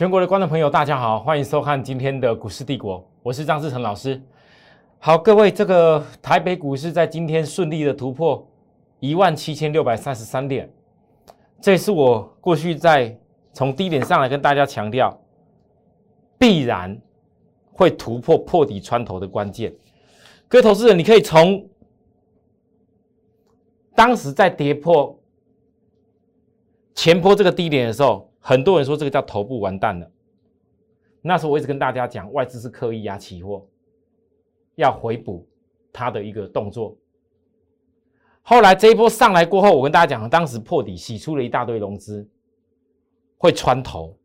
全国的观众朋友，大家好，欢迎收看今天的股市帝国，我是张志成老师。好，各位，这个台北股市在今天顺利的突破一万七千六百三十三点，这是我过去在从低点上来跟大家强调，必然会突破破底穿头的关键。各位投资人，你可以从当时在跌破前坡这个低点的时候，很多人说这个叫头部完蛋了。那时候我一直跟大家讲，外资是刻意压期货，要回补它的一个动作。后来这一波上来过后，我跟大家讲，当时破底洗出了一大堆融资，会穿头，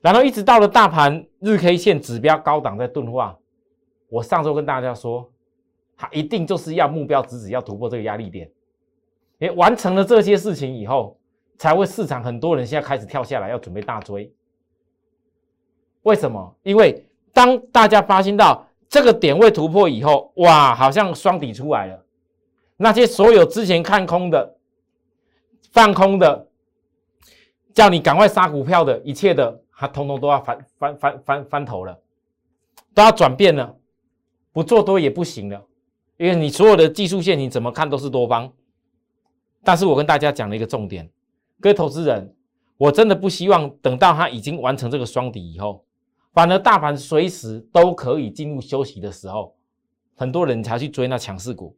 然后一直到了大盘日 K 线指标高档在钝化。我上周跟大家说，它一定就是要目标直指要突破这个压力点。哎，完成了这些事情以后，才会市场很多人现在开始跳下来要准备大追。为什么？因为当大家发现到这个点位突破以后，哇，好像双底出来了。那些所有之前看空的、放空的、叫你赶快杀股票的一切的，它通通都要翻翻翻翻翻头了，都要转变了。不做多也不行了，因为你所有的技术线你怎么看都是多方。但是我跟大家讲了一个重点，各位投资人，我真的不希望等到它已经完成这个双底以后，反而大盘随时都可以进入休息的时候，很多人才去追那强势股。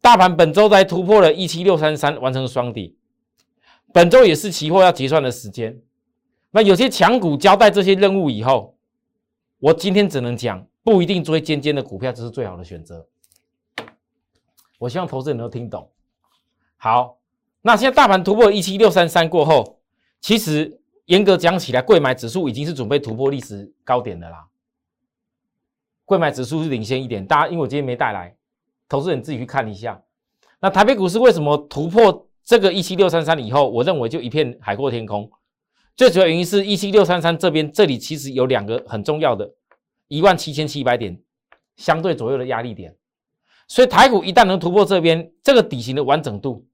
大盘本周才突破了一七六三三，完成双底，本周也是期货要结算的时间。那有些强股交代这些任务以后，我今天只能讲。不一定追尖尖的股票这是最好的选择。我希望投资人都听懂。好，那现在大盘突破一七六三三过后，其实严格讲起来，贵买指数已经是准备突破历史高点的啦。贵买指数是领先一点，大家因为我今天没带来，投资人自己去看一下。那台北股市为什么突破这个一七六三三以后，我认为就一片海阔天空。最主要原因是一七六三三这边这里其实有两个很重要的。一万七千七百点相对左右的压力点，所以台股一旦能突破这边这个底型的完整度，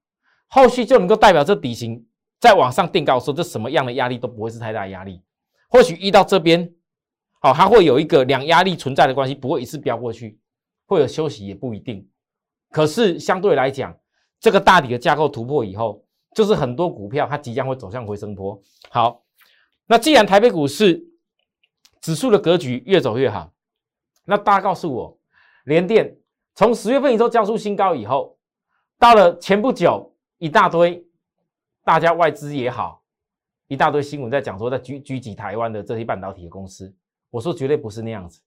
后续就能够代表这底型再往上定高，说这什么样的压力都不会是太大压力。或许一到这边，好，它会有一个两压力存在的关系，不会一次飙过去，会有休息也不一定。可是相对来讲，这个大底的架构突破以后，就是很多股票它即将会走向回升坡。好，那既然台北股市，指数的格局越走越好，那大家告诉我，联电从十月份以后交出新高以后，到了前不久一大堆，大家外资也好，一大堆新闻在讲说在狙狙击台湾的这些半导体的公司，我说绝对不是那样子，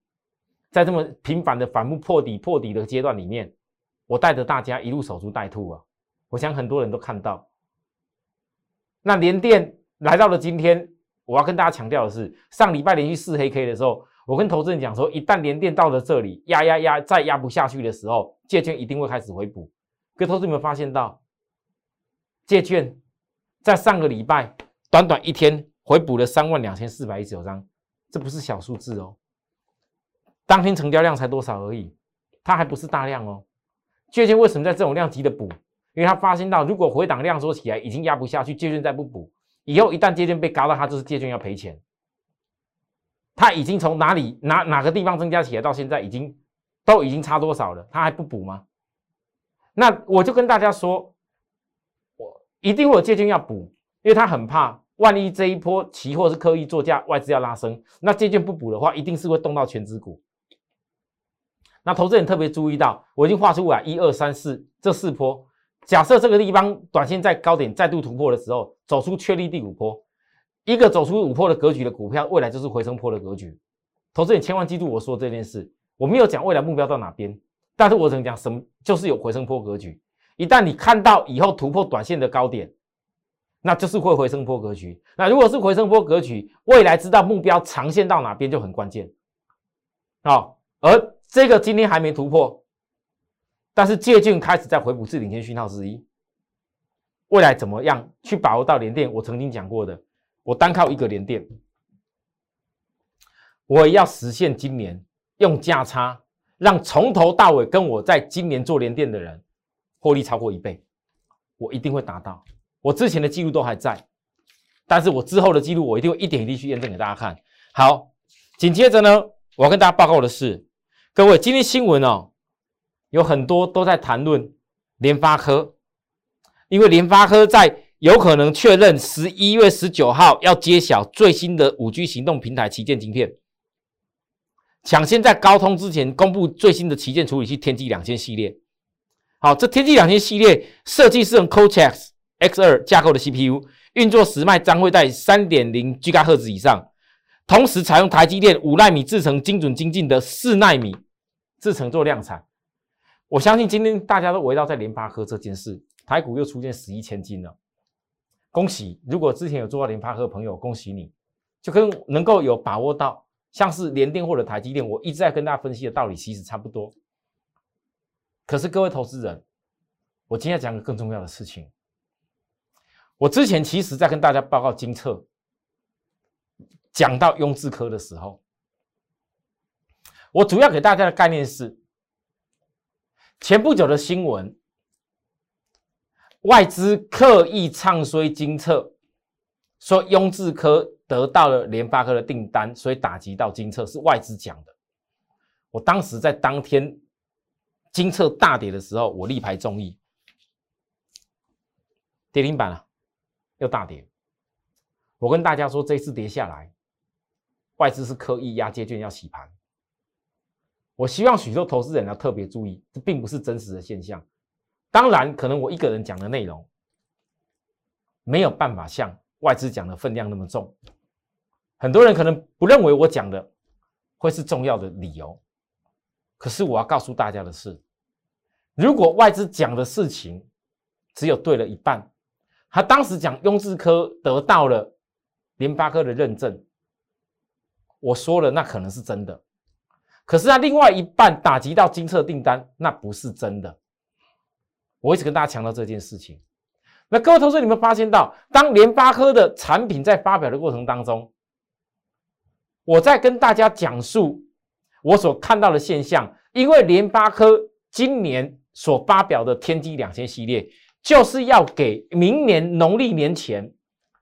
在这么频繁的反复破底破底的阶段里面，我带着大家一路守株待兔啊，我想很多人都看到，那联电来到了今天。我要跟大家强调的是，上礼拜连续四黑 K 的时候，我跟投资人讲说，一旦连电到了这里压压压，再压不下去的时候，借券一定会开始回补。各位投资有没有发现到，借券在上个礼拜短短一天回补了三万两千四百一十九张，这不是小数字哦。当天成交量才多少而已，它还不是大量哦。借券为什么在这种量级的补？因为他发现到，如果回档量缩起来已经压不下去，借券再不补。以后一旦借券被嘎到，他就是借券要赔钱。他已经从哪里哪哪个地方增加起来，到现在已经都已经差多少了？他还不补吗？那我就跟大家说，一定会有借券要补，因为他很怕，万一这一波期货是刻意作价，外资要拉升，那借券不补的话，一定是会动到全指股。那投资人特别注意到，我已经画出来一二三四这四波。假设这个地方短线在高点再度突破的时候，走出确立第五波，一个走出五波的格局的股票，未来就是回升坡的格局。投资人千万记住我说这件事，我没有讲未来目标到哪边，但是我只能讲什么就是有回升坡格局。一旦你看到以后突破短线的高点，那就是会回升坡格局。那如果是回升坡格局，未来知道目标长线到哪边就很关键。好，而这个今天还没突破。但是借券开始在回补是领先讯号之一，未来怎么样去把握到连电？我曾经讲过的，我单靠一个连电，我要实现今年用价差，让从头到尾跟我在今年做连电的人获利超过一倍，我一定会达到。我之前的记录都还在，但是我之后的记录我一定会一点一滴去验证给大家看。好，紧接着呢，我要跟大家报告的是，各位今天新闻哦，有很多都在谈论联发科，因为联发科在有可能确认十一月十九号要揭晓最新的五 G 行动平台旗舰晶片。抢先在高通之前公布最新的旗舰处理器天玑两千系列。好，这天玑两千系列设计是用 Cortex X 二架构的 CPU，运作时脉将会在三点零 G 赫兹以上，同时采用台积电五纳米制成精准精进的四纳米制成做量产。我相信今天大家都围绕在联发科这件事，台股又出现十一千金了，恭喜！如果之前有做到联发科的朋友，恭喜你，就跟能够有把握到。像是联电或者台积电，我一直在跟大家分析的道理其实差不多。可是各位投资人，我今天讲个更重要的事情。我之前其实在跟大家报告金策，讲到雍智科的时候，我主要给大家的概念是，前不久的新闻，外资刻意唱衰金策，说雍智科。得到了联发科的订单，所以打击到金策是外资讲的。我当时在当天金策大跌的时候，我力排众议，跌停板了，又大跌。我跟大家说，这次跌下来，外资是刻意压接券要洗盘。我希望许多投资人要特别注意，这并不是真实的现象。当然，可能我一个人讲的内容没有办法像外资讲的分量那么重。很多人可能不认为我讲的会是重要的理由，可是我要告诉大家的是，如果外资讲的事情只有对了一半，他当时讲雍智科得到了联发科的认证，我说了那可能是真的，可是他另外一半打击到金策订单，那不是真的。我一直跟大家强调这件事情。那各位同事，你们发现到，当联发科的产品在发表的过程当中，我在跟大家讲述我所看到的现象，因为联发科今年所发表的天玑两千系列，就是要给明年农历年前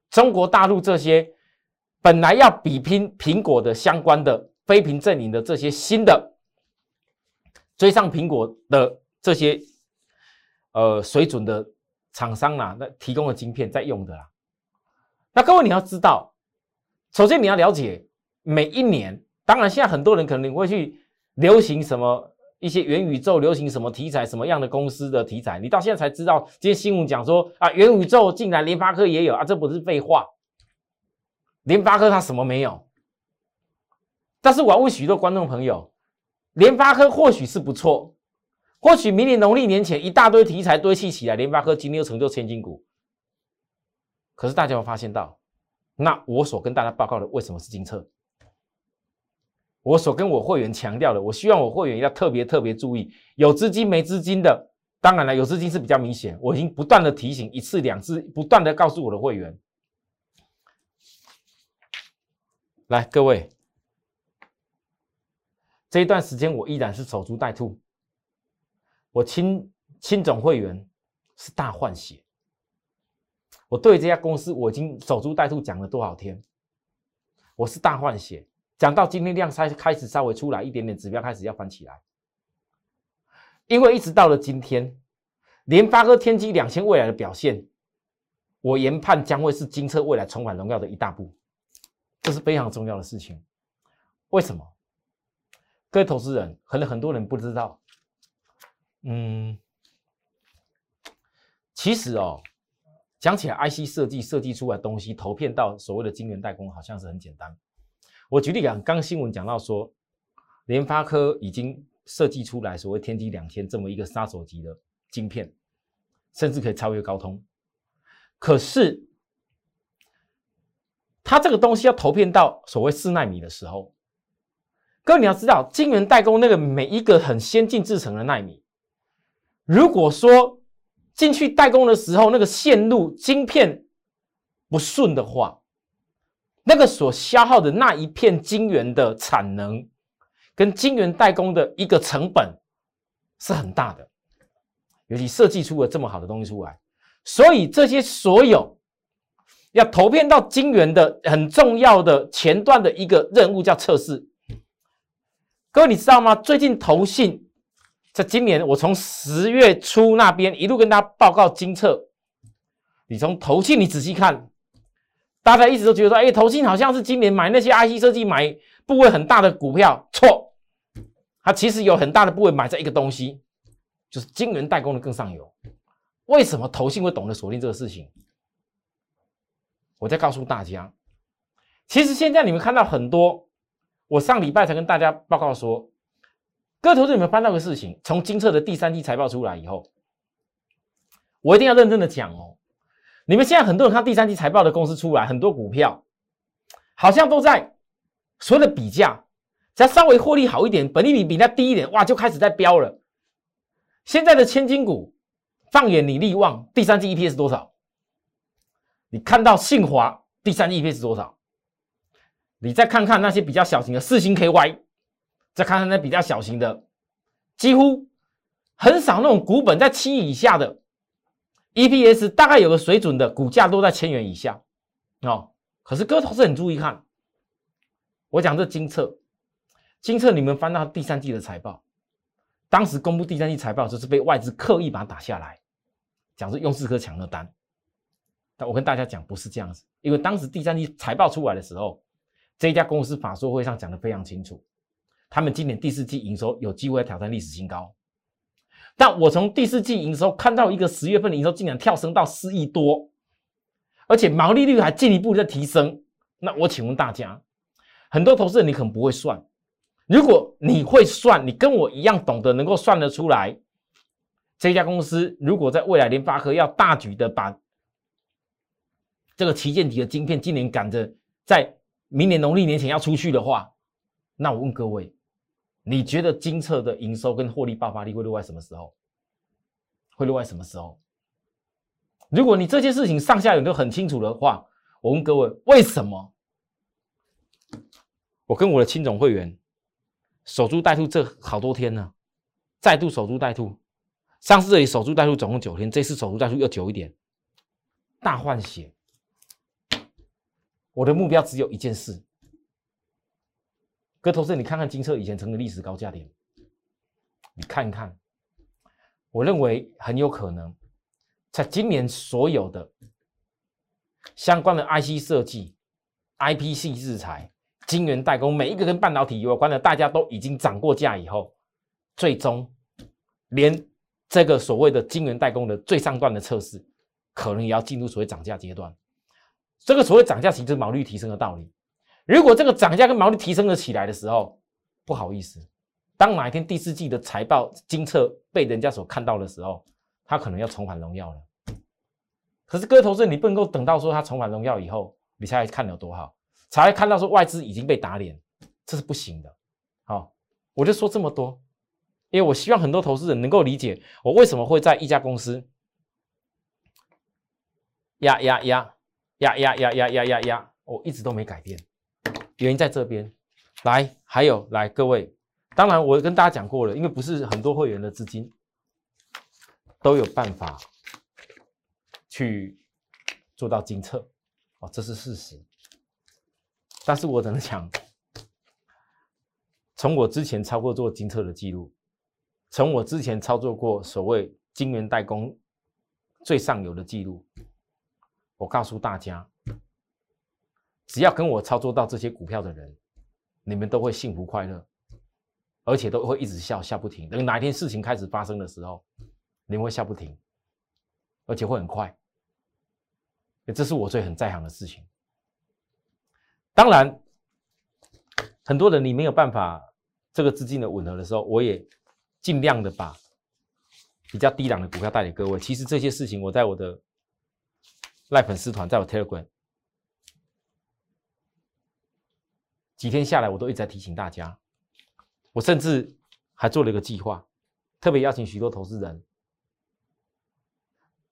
中国大陆这些本来要比拼苹果的相关的非屏阵营的这些新的追上苹果的这些呃水准的厂商啦，那提供的晶片在用的啦。那各位你要知道，首先你要了解。每一年，当然现在很多人可能你会去流行什么一些元宇宙，流行什么题材，什么样的公司的题材，你到现在才知道。今天新闻讲说啊，元宇宙竟然联发科也有啊，这不是废话？联发科它什么没有？但是我要问许多观众朋友，联发科或许是不错，或许明年农历年前一大堆题材堆砌起来，联发科今天又成就千金股。可是大家有发现到，那我所跟大家报告的为什么是金策？我所跟我会员强调的，我希望我会员要特别特别注意，有资金没资金的，当然了，有资金是比较明显。我已经不断的提醒一次两次，不断的告诉我的会员，来各位，这一段时间我依然是守株待兔，我亲亲总会员是大换血，我对这家公司我已经守株待兔讲了多少天，我是大换血。讲到今天量才开始稍微出来一点点，指标开始要翻起来，因为一直到了今天，联发科、天玑两千未来的表现，我研判将会是金车未来重返荣耀的一大步，这是非常重要的事情。为什么？各位投资人，可能很多人不知道，嗯，其实哦，讲起来，IC 设计设计出来东西，投片到所谓的晶圆代工，好像是很简单。我举例讲，刚新闻讲到说，联发科已经设计出来所谓天玑两千这么一个杀手级的晶片，甚至可以超越高通。可是，它这个东西要投片到所谓四纳米的时候，各位你要知道，晶圆代工那个每一个很先进制成的纳米，如果说进去代工的时候那个线路晶片不顺的话，那个所消耗的那一片晶圆的产能，跟晶圆代工的一个成本是很大的，尤其设计出了这么好的东西出来，所以这些所有要投片到晶圆的很重要的前段的一个任务叫测试。各位你知道吗？最近投信在今年，我从十月初那边一路跟大家报告金测，你从投信你仔细看，大家一直都觉得说，哎，投信好像是今年买那些 IC 设计买部位很大的股票，错，它其实有很大的部位买在一个东西，就是晶圆代工的更上游。为什么投信会懂得锁定这个事情？我再告诉大家，其实现在你们看到很多，我上礼拜才跟大家报告说，各位投资有没有翻到个事情？从金策的第三季财报出来以后，我一定要认真的讲哦。你们现在很多人看第三季财报的公司出来，很多股票好像都在所有的比价，只要稍微获利好一点，本利比比它低一点，哇，就开始在飙了。现在的千金股，放眼你利旺，第三季 EPS 多少？你看到信华第三季 EPS 多少？你再看看那些比较小型的四星 KY，再看看那比较小型的，几乎很少那种股本在七以下的 EPS，大概有个水准的股价都在千元以下哦。可是哥投资很注意看，我讲这金策，金策你们翻到第三季的财报，当时公布第三季财报就是被外资刻意把它打下来，讲是用四颗抢了单。但我跟大家讲，不是这样子，因为当时第三季财报出来的时候，这家公司法说会上讲的非常清楚，他们今年第四季营收有机会挑战历史新高。但我从第四季营收看到一个十月份营收竟然跳升到四亿多，而且毛利率还进一步在提升。那我请问大家，很多投资人你可能不会算，如果你会算，你跟我一样懂得能够算得出来，这家公司如果在未来联发科要大举的把这个旗舰级的晶片今年赶着在明年农历年前要出去的话，那我问各位，你觉得金策的营收跟获利爆发力会落在什么时候？会落在什么时候？如果你这件事情上下游都很清楚的话，我问各位，为什么我跟我的亲总会员守株待兔这好多天呢？再度守株待兔，上次这里守株待兔总共九天，这次守株待兔又久一点，大换血。我的目标只有一件事，哥，投资你看看金策以前成的历史高价点，你看看，我认为很有可能，在今年所有的相关的 IC 设计、IPC 制裁、晶圆代工，每一个跟半导体有关的，大家都已经涨过价以后，最终连这个所谓的晶圆代工的最上段的测试，可能也要进入所谓涨价阶段。这个所谓涨价，其实毛利率提升的道理。如果这个涨价跟毛利提升了起来的时候，不好意思，当哪一天第四季的财报精测被人家所看到的时候，他可能要重返荣耀了。可是各位投资人，你不能够等到说他重返荣耀以后，你才看有多好，才会看到说外资已经被打脸，这是不行的。好，我就说这么多，因为我希望很多投资人能够理解我为什么会在一家公司压压压。呀呀呀呀呀呀呀！我一直都没改变，原因在这边。来，还有来各位，当然我跟大家讲过了，因为不是很多会员的资金都有办法去做到精测哦，这是事实。但是我只能讲，从我之前操作做精测的记录，从我之前操作过所谓金元代工最上游的记录。我告诉大家，只要跟我操作到这些股票的人，你们都会幸福快乐，而且都会一直笑笑不停。等哪一天事情开始发生的时候，你们会笑不停，而且会很快。这是我最很在行的事情。当然，很多人你没有办法这个资金的吻合的时候，我也尽量的把比较低档的股票带给各位。其实这些事情，我在我的。赖粉丝团在我 Telegram，几天下来，我都一直在提醒大家。我甚至还做了一个计划，特别邀请许多投资人，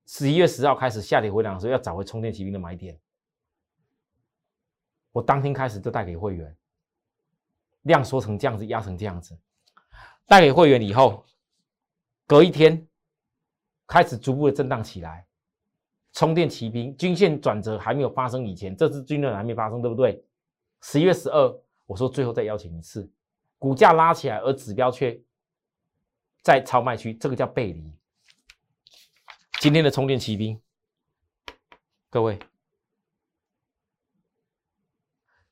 十一月十号开始下跌回档的时候，要找回充电骑兵的买点。我当天开始就带给会员，量缩成这样子，压成这样子，带给会员以后，隔一天开始逐步的震荡起来。充电骑兵均线转折还没有发生以前，这次均线还没发生，对不对？十一月十二，我说最后再邀请一次，股价拉起来，而指标却在超卖区，这个叫背离。今天的充电骑兵，各位，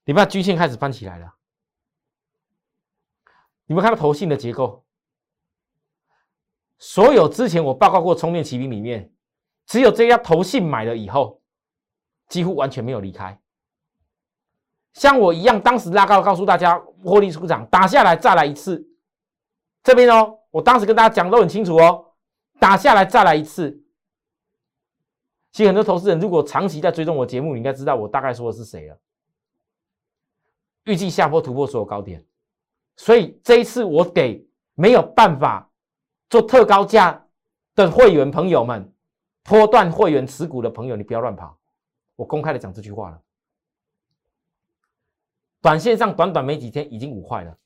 你把均线开始翻起来了，你们看到头性的结构，所有之前我报告过充电骑兵里面。只有这家投信买了以后，几乎完全没有离开。像我一样，当时拉高告诉大家获利出场，打下来再来一次。这边哦，我当时跟大家讲都很清楚哦，打下来再来一次。其实很多投资人如果长期在追踪我节目，你应该知道我大概说的是谁了。预计下坡突破所有高点，所以这一次我给没有办法做特高价的会员朋友们。波段会员持股的朋友，你不要乱跑。我公开的讲这句话了。短线上短短没几天，已经五块了，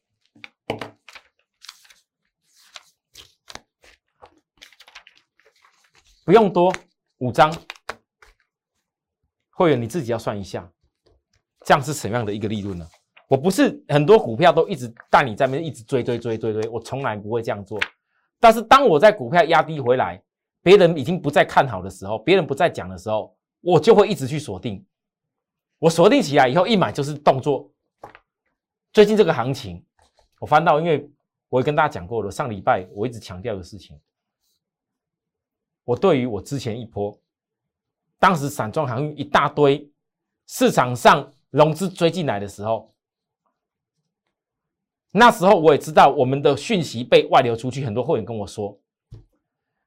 不用多五张。会员你自己要算一下，这样是什么样的一个利润呢？我不是很多股票都一直带你在那边一直追追追追追，我从来不会这样做。但是当我在股票压低回来。别人已经不再看好的时候，别人不再讲的时候，我就会一直去锁定。我锁定起来以后，一买就是动作。最近这个行情，我翻到，因为我也跟大家讲过了，上礼拜我一直强调的事情，我对于我之前一波，当时散装航运一大堆，市场上融资追进来的时候，那时候我也知道我们的讯息被外流出去，很多会员跟我说。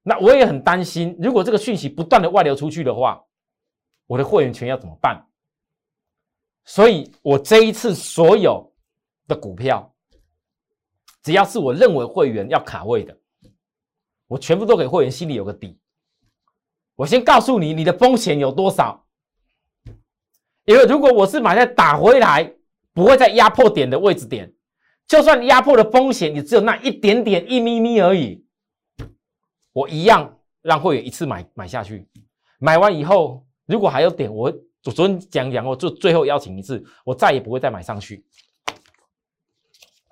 那我也很担心，如果这个讯息不断的外流出去的话，我的会员权要怎么办？所以我这一次所有的股票，只要是我认为会员要卡位的，我全部都给会员心里有个底。我先告诉你，你的风险有多少？因为如果我是买在打回来，不会在压迫点的位置点，就算压迫的风险也只有那一点点一咪咪而已。我一样让会员一次买买下去，买完以后如果还有点，我我昨天讲讲过，就最后邀请一次，我再也不会再买上去，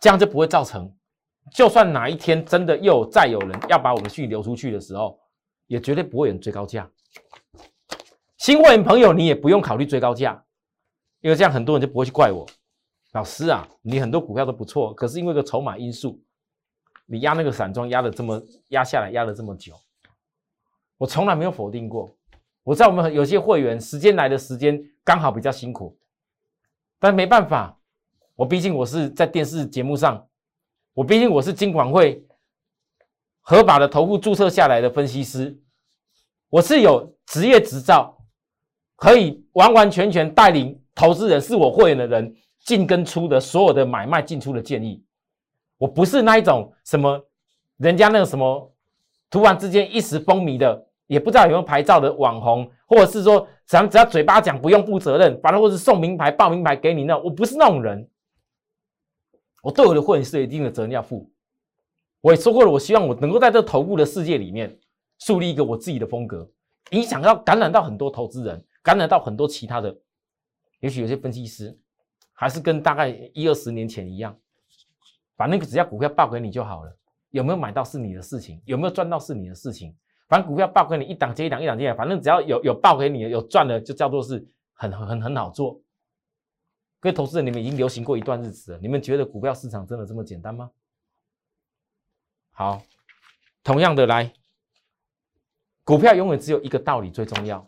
这样就不会造成，就算哪一天真的又再有人要把我们讯流出去的时候，也绝对不会有人追高价。新会员朋友，你也不用考虑追高价，因为这样很多人就不会去怪我，老师啊，你很多股票都不错，可是因为个筹码因素。你压那个散装压的这么压下来，压了这么久，我从来没有否定过。我在我们有些会员时间来的时间刚好比较辛苦，但没办法，我毕竟我是在电视节目上，我毕竟我是金管会合法的头部注册下来的分析师，我是有职业执照，可以完完全全带领投资人是我会员的人进跟出的所有的买卖进出的建议。我不是那一种什么人家那个什么突然之间一时风靡的，也不知道有没有牌照的网红，或者是说咱只要嘴巴讲不用负责任，反正或是送名牌、报名牌给你那，我不是那种人。我对我的会员是有一定的责任要负。我也说过了，我希望我能够在这头部的世界里面树立一个我自己的风格，影响到感染到很多投资人，感染到很多其他的，也许有些分析师还是跟大概一二十年前一样。反正只要股票报给你就好了，有没有买到是你的事情，有没有赚到是你的事情。反正股票报给你一档接一档，一档接，反正只要有有报给你有赚的，就叫做是很很很很好做。各位投资人，你们已经流行过一段日子了，你们觉得股票市场真的这么简单吗？好，同样的来，股票永远只有一个道理最重要。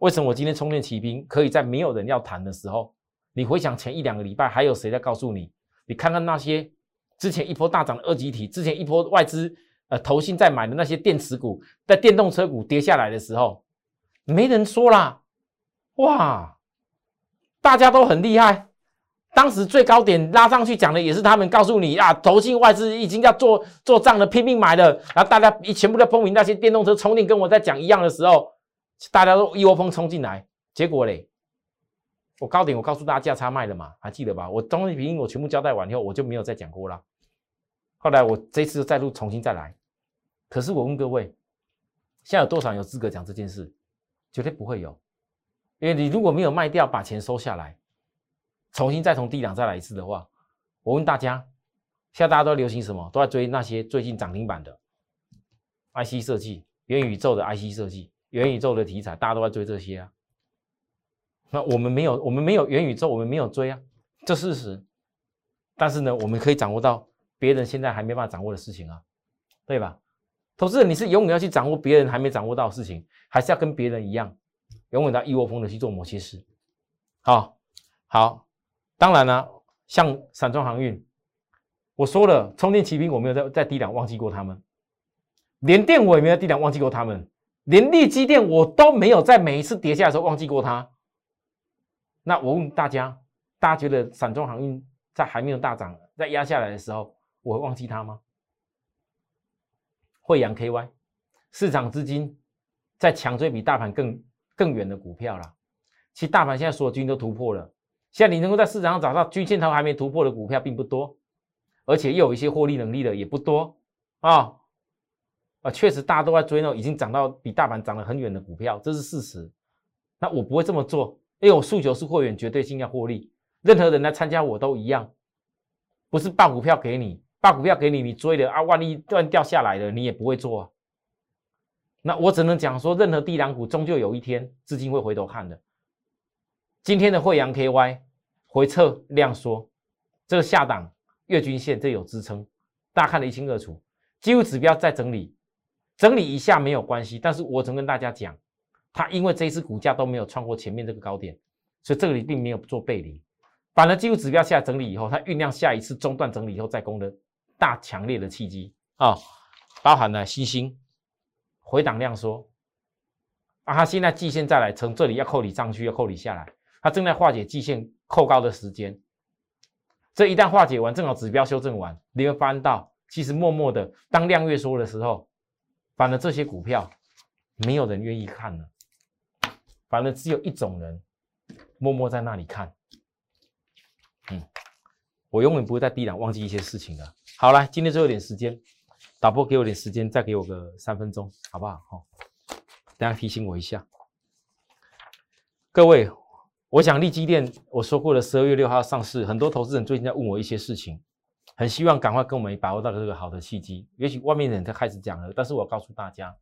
为什么我今天充电骑兵可以在没有人要谈的时候，你回想前一两个礼拜还有谁在告诉你？你看看那些之前一波大涨的二级体，之前一波外资呃投信在买的那些电池股，在电动车股跌下来的时候，没人说啦，哇，大家都很厉害。当时最高点拉上去讲的也是他们告诉你啊，投信外资已经要做做账了，拼命买了，然后大家一全部在风云那些电动车充电，跟我在讲一样的时候，大家都一窝蜂冲进来，结果嘞。我高点，我告诉大家价差卖了嘛，还记得吧？我东西平我全部交代完以后，我就没有再讲过了。后来我这次再录重新再来。可是我问各位，现在有多少人有资格讲这件事？绝对不会有，因为你如果没有卖掉，把钱收下来，重新再从低档再来一次的话，我问大家，现在大家都流行什么？都在追那些最近涨停板的 IC 设计、元宇宙的 IC 设计、元宇宙的题材，大家都在追这些啊。那我们没有，我们没有元宇宙，我们没有追啊，这事实。但是呢，我们可以掌握到别人现在还没办法掌握的事情啊，对吧？投资人，你是永远要去掌握别人还没掌握到的事情，还是要跟别人一样，永远的一窝蜂的去做某些事？好，好，当然了，像散装航运，我说了，充电骑兵我没有在在低档忘记过他们，连电我也没有低档忘记过他们，连利基电我都没有在每一次跌下的时候忘记过它。那我问大家，大家觉得散装航运在还没有大涨、在压下来的时候，我会忘记它吗？惠阳 KY，市场资金在强追比大盘更更远的股票了。其实大盘现在所有均都突破了，现在你能够在市场上找到均线头还没突破的股票并不多，而且又有一些获利能力的也不多啊啊！确实大家都在追那已经涨到比大盘涨了很远的股票，这是事实。那我不会这么做，因为我诉求是会员绝对性要获利，任何人来参加我都一样，不是报股票给你。把股票给你，你追了啊，万一断掉下来了，你也不会做啊。那我只能讲说，任何低档股终究有一天资金会回头看的。今天的惠阳 KY 回撤量缩，这个下档月均线这有支撑，大家看得一清二楚。技术指标在整理，整理一下没有关系。但是我曾跟大家讲，它因为这一次股价都没有穿过前面这个高点，所以这里并没有做背离。反而技术指标下整理以后，它酝酿下一次中断整理以后再攻的。大强烈的契机啊，包含了新兴回档量缩啊，它现在季线再来从这里要扣你上去，要扣你下来，它正在化解季线扣高的时间。这一旦化解完，正好指标修正完，你会发现到，其实默默的当量越缩的时候，反而这些股票没有人愿意看了，反而只有一种人默默在那里看。嗯，我永远不会在低档忘记一些事情的。好来，今天最后一点时间，导播给我点时间，再给我个三分钟，好不好？好，大家提醒我一下。各位，我想立基电，我说过了，十二月六号上市，很多投资人最近在问我一些事情，很希望赶快跟我们把握到这个好的契机。也许外面的人在开始讲了，但是我告诉大家，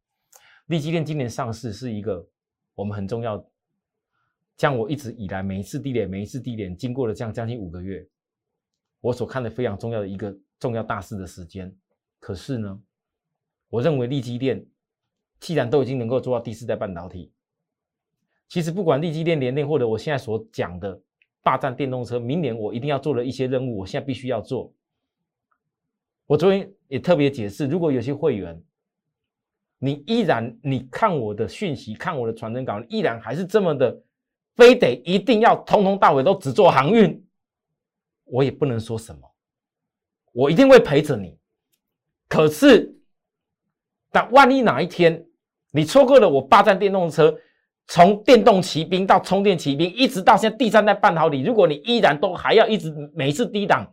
立基电今年上市是一个我们很重要，像我一直以来每一次低点，每一次低点，经过了这样将近五个月，我所看的非常重要的一个。重要大事的时间，可是呢，我认为利基电既然都已经能够做到第四代半导体，其实不管利基电、联电或者我现在所讲的霸占电动车，明年我一定要做的一些任务，我现在必须要做。我昨天也特别解释，如果有些会员，你依然你看我的讯息，看我的传真稿，依然还是这么的，非得一定要通通到尾都只做航运，我也不能说什么。我一定会陪着你，可是，但万一哪一天你错过了我霸占电动车，从电动骑兵到充电骑兵，一直到现在第三代半导体，如果你依然都还要一直每次低档，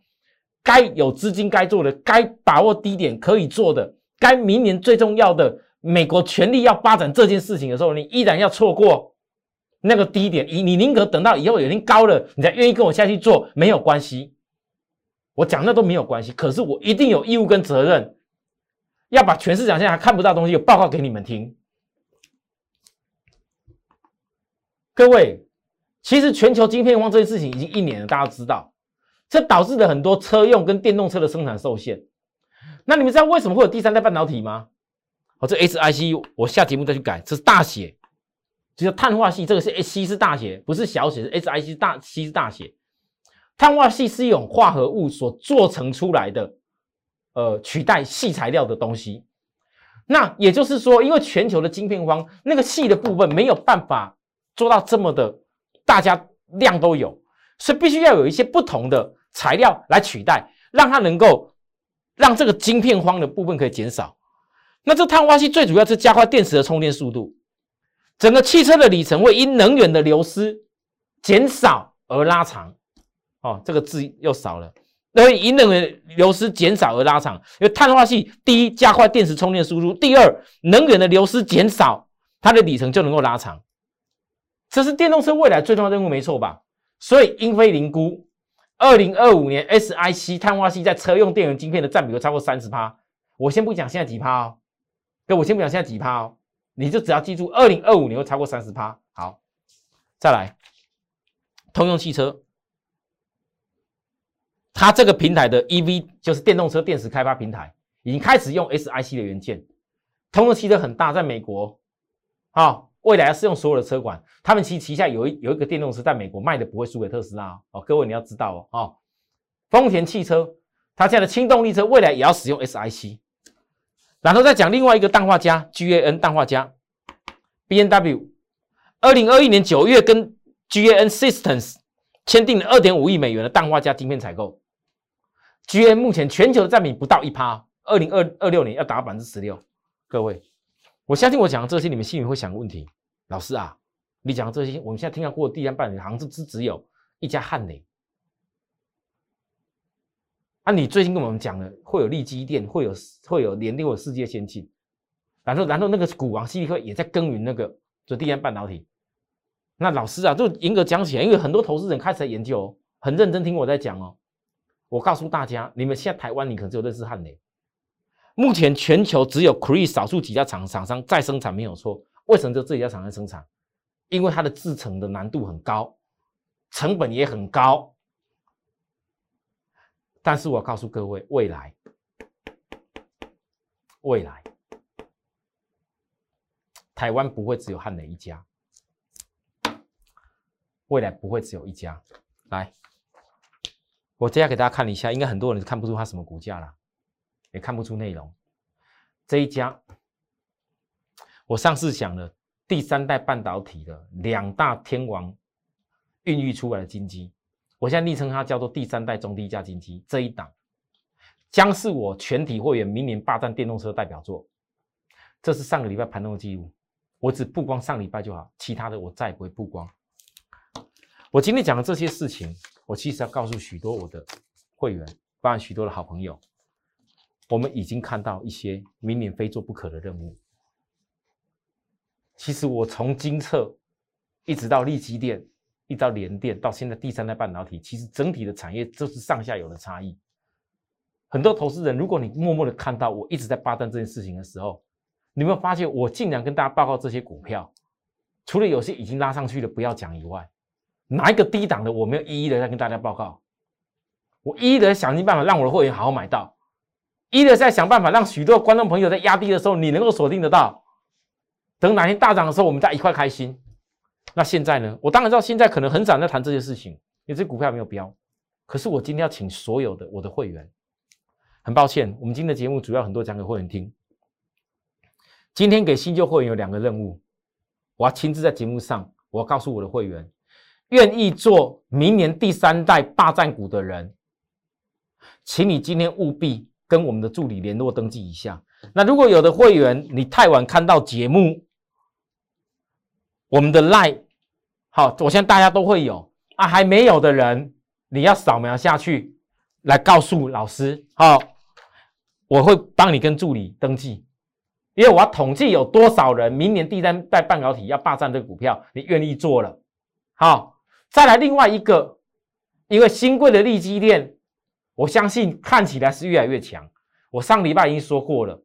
该有资金该做的，该把握低点可以做的，该明年最重要的美国全力要发展这件事情的时候，你依然要错过那个低点，你你宁可等到以后有点高了，你才愿意跟我下去做，没有关系。我讲那都没有关系，可是我一定有义务跟责任，要把全市场现在还看不到东西，报告给你们听。各位，其实全球晶片荒这件事情已经一年了，大家知道，这导致了很多车用跟电动车的生产受限。那你们知道为什么会有第三代半导体吗？哦，这 SIC 我下节目再去改，这是大写，就是碳化系，这个是 C 是大写，不是小写，是 SIC 大 C 是大写。碳化系是一种化合物所做成出来的，呃，取代细材料的东西。那也就是说，因为全球的晶片方那个细的部分没有办法做到这么的，大家量都有，所以必须要有一些不同的材料来取代，让它能够让这个晶片方的部分可以减少。那这碳化系最主要是加快电池的充电速度，整个汽车的里程会因能源的流失减少而拉长。哦，这个字又少了，所以因能源流失减少而拉长。因为碳化系第一加快电池充电速度，第二能源的流失减少，它的里程就能够拉长。这是电动车未来最重要的任务，没错吧？所以英飞凌估，二零二五年 SiC 碳化系在车用电源晶片的占比会超过三十趴。我先不讲现在几趴哦，哥，我先不讲现在几趴哦，你就只要记住，二零二五年会超过三十趴。好，再来，通用汽车。它这个平台的 EV 就是电动车电池开发平台，已经开始用 SiC 的元件。通用汽车很大，在美国，啊，未来要适用所有的车管。他们其旗下有一有一个电动车在美国卖的不会输给特斯拉哦。各位你要知道哦，啊，丰田汽车它家的轻动力车未来也要使用 SiC。然后再讲另外一个氮化镓 GAN 氮化镓，BNW，二零二一年九月跟 GAN Systems 签订了二点五亿美元的氮化镓晶片采购。G N 目前全球的占比不到一趴，二零二二六年要达百分之十六。各位，我相信我讲的这些，你们心里会想个问题：老师啊，你讲的这些，我们现在听到过的第三半好像是只只有一家汉雷。啊，你最近跟我们讲了，会有利基电，会有会有联电，会有世界先进，然后然后那个股王西利科也在耕耘那个就第三半导体。那老师啊，就严格讲起来，因为很多投资人开始在研究，很认真听我在讲哦。我告诉大家，你们现在台湾，你可能只有认识汉雷。目前全球只有 Cree 少数几家厂厂商在生产，没有错。为什么就这几家厂商生产？因为它的制成的难度很高，成本也很高。但是我告诉各位，未来，未来，台湾不会只有汉雷一家，未来不会只有一家。来。我接下来给大家看一下，应该很多人看不出它什么股价了，也看不出内容。这一家，我上次讲了第三代半导体的两大天王孕育出来的金鸡，我现在昵称它叫做第三代中低价金鸡。这一档将是我全体会员明年霸占电动车代表作。这是上个礼拜盘中的记录，我只曝光上礼拜就好，其他的我再也不会曝光。我今天讲的这些事情。我其实要告诉许多我的会员，包含许多的好朋友，我们已经看到一些明年非做不可的任务。其实我从金策一直到利基电，一直到联电，到现在第三代半导体，其实整体的产业就是上下游的差异。很多投资人，如果你默默的看到我一直在霸占这件事情的时候，你有没有发现我尽量跟大家报告这些股票，除了有些已经拉上去的不要讲以外。哪一个低档的，我没有一一的在跟大家报告，我一一的想尽办法让我的会员好好买到，一一的在想办法让许多观众朋友在压低的时候，你能够锁定得到。等哪天大涨的时候，我们再一块开心。那现在呢？我当然知道现在可能很少在谈这些事情，因为这股票没有标。可是我今天要请所有的我的会员，很抱歉，我们今天的节目主要很多讲给会员听。今天给新旧会员有两个任务，我要亲自在节目上，我要告诉我的会员。愿意做明年第三代霸占股的人，请你今天务必跟我们的助理联络登记一下。那如果有的会员你太晚看到节目，我们的 line 好，我相信大家都会有啊。还没有的人，你要扫描下去来告诉老师，好，我会帮你跟助理登记，因为我要统计有多少人明年第三代半导体要霸占这个股票，你愿意做了，好。再来另外一个，因为新贵的利基链，我相信看起来是越来越强。我上礼拜已经说过了，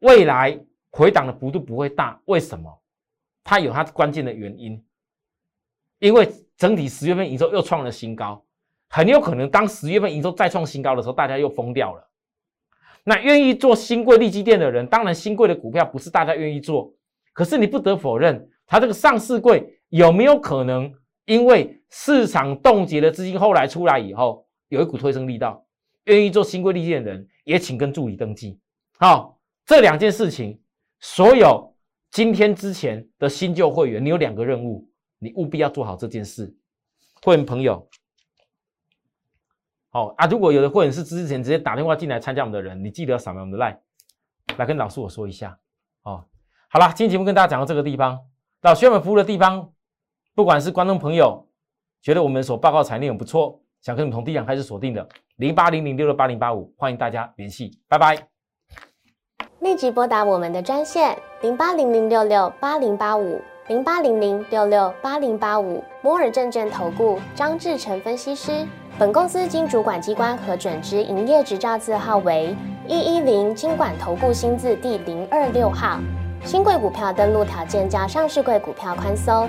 未来回档的幅度不会大。为什么？它有它关键的原因，因为整体十月份营收又创了新高，很有可能当十月份营收再创新高的时候，大家又疯掉了。那愿意做新贵利基店的人，当然新贵的股票不是大家愿意做，可是你不得否认，它这个上市贵。有没有可能，因为市场冻结的资金后来出来以后，有一股推升力道，愿意做新规利基的人也请跟助理登记。好，这两件事情，所有今天之前的新旧会员，你有两个任务，你务必要做好这件事。会员朋友，好啊，如果有的会员是之前直接打电话进来参加我们的人，你记得要扫描我们的 line，来跟老师我说一下。哦，好了，今天节目跟大家讲到这个地方，到需要我们服务的地方。不管是观众朋友觉得我们所报告财内容不错，想跟我们从低档开始锁定的零八零零六六八零八五，欢迎大家联系，拜拜。立即拨打我们的专线零八零零六六八零八五。零八零零六六八零八五摩尔证券投顾张志成分析师。本公司经主管机关核准之营业执照字号为一一零金管投顾新字第零二六号。新贵股票登录条件较上市贵股票宽松，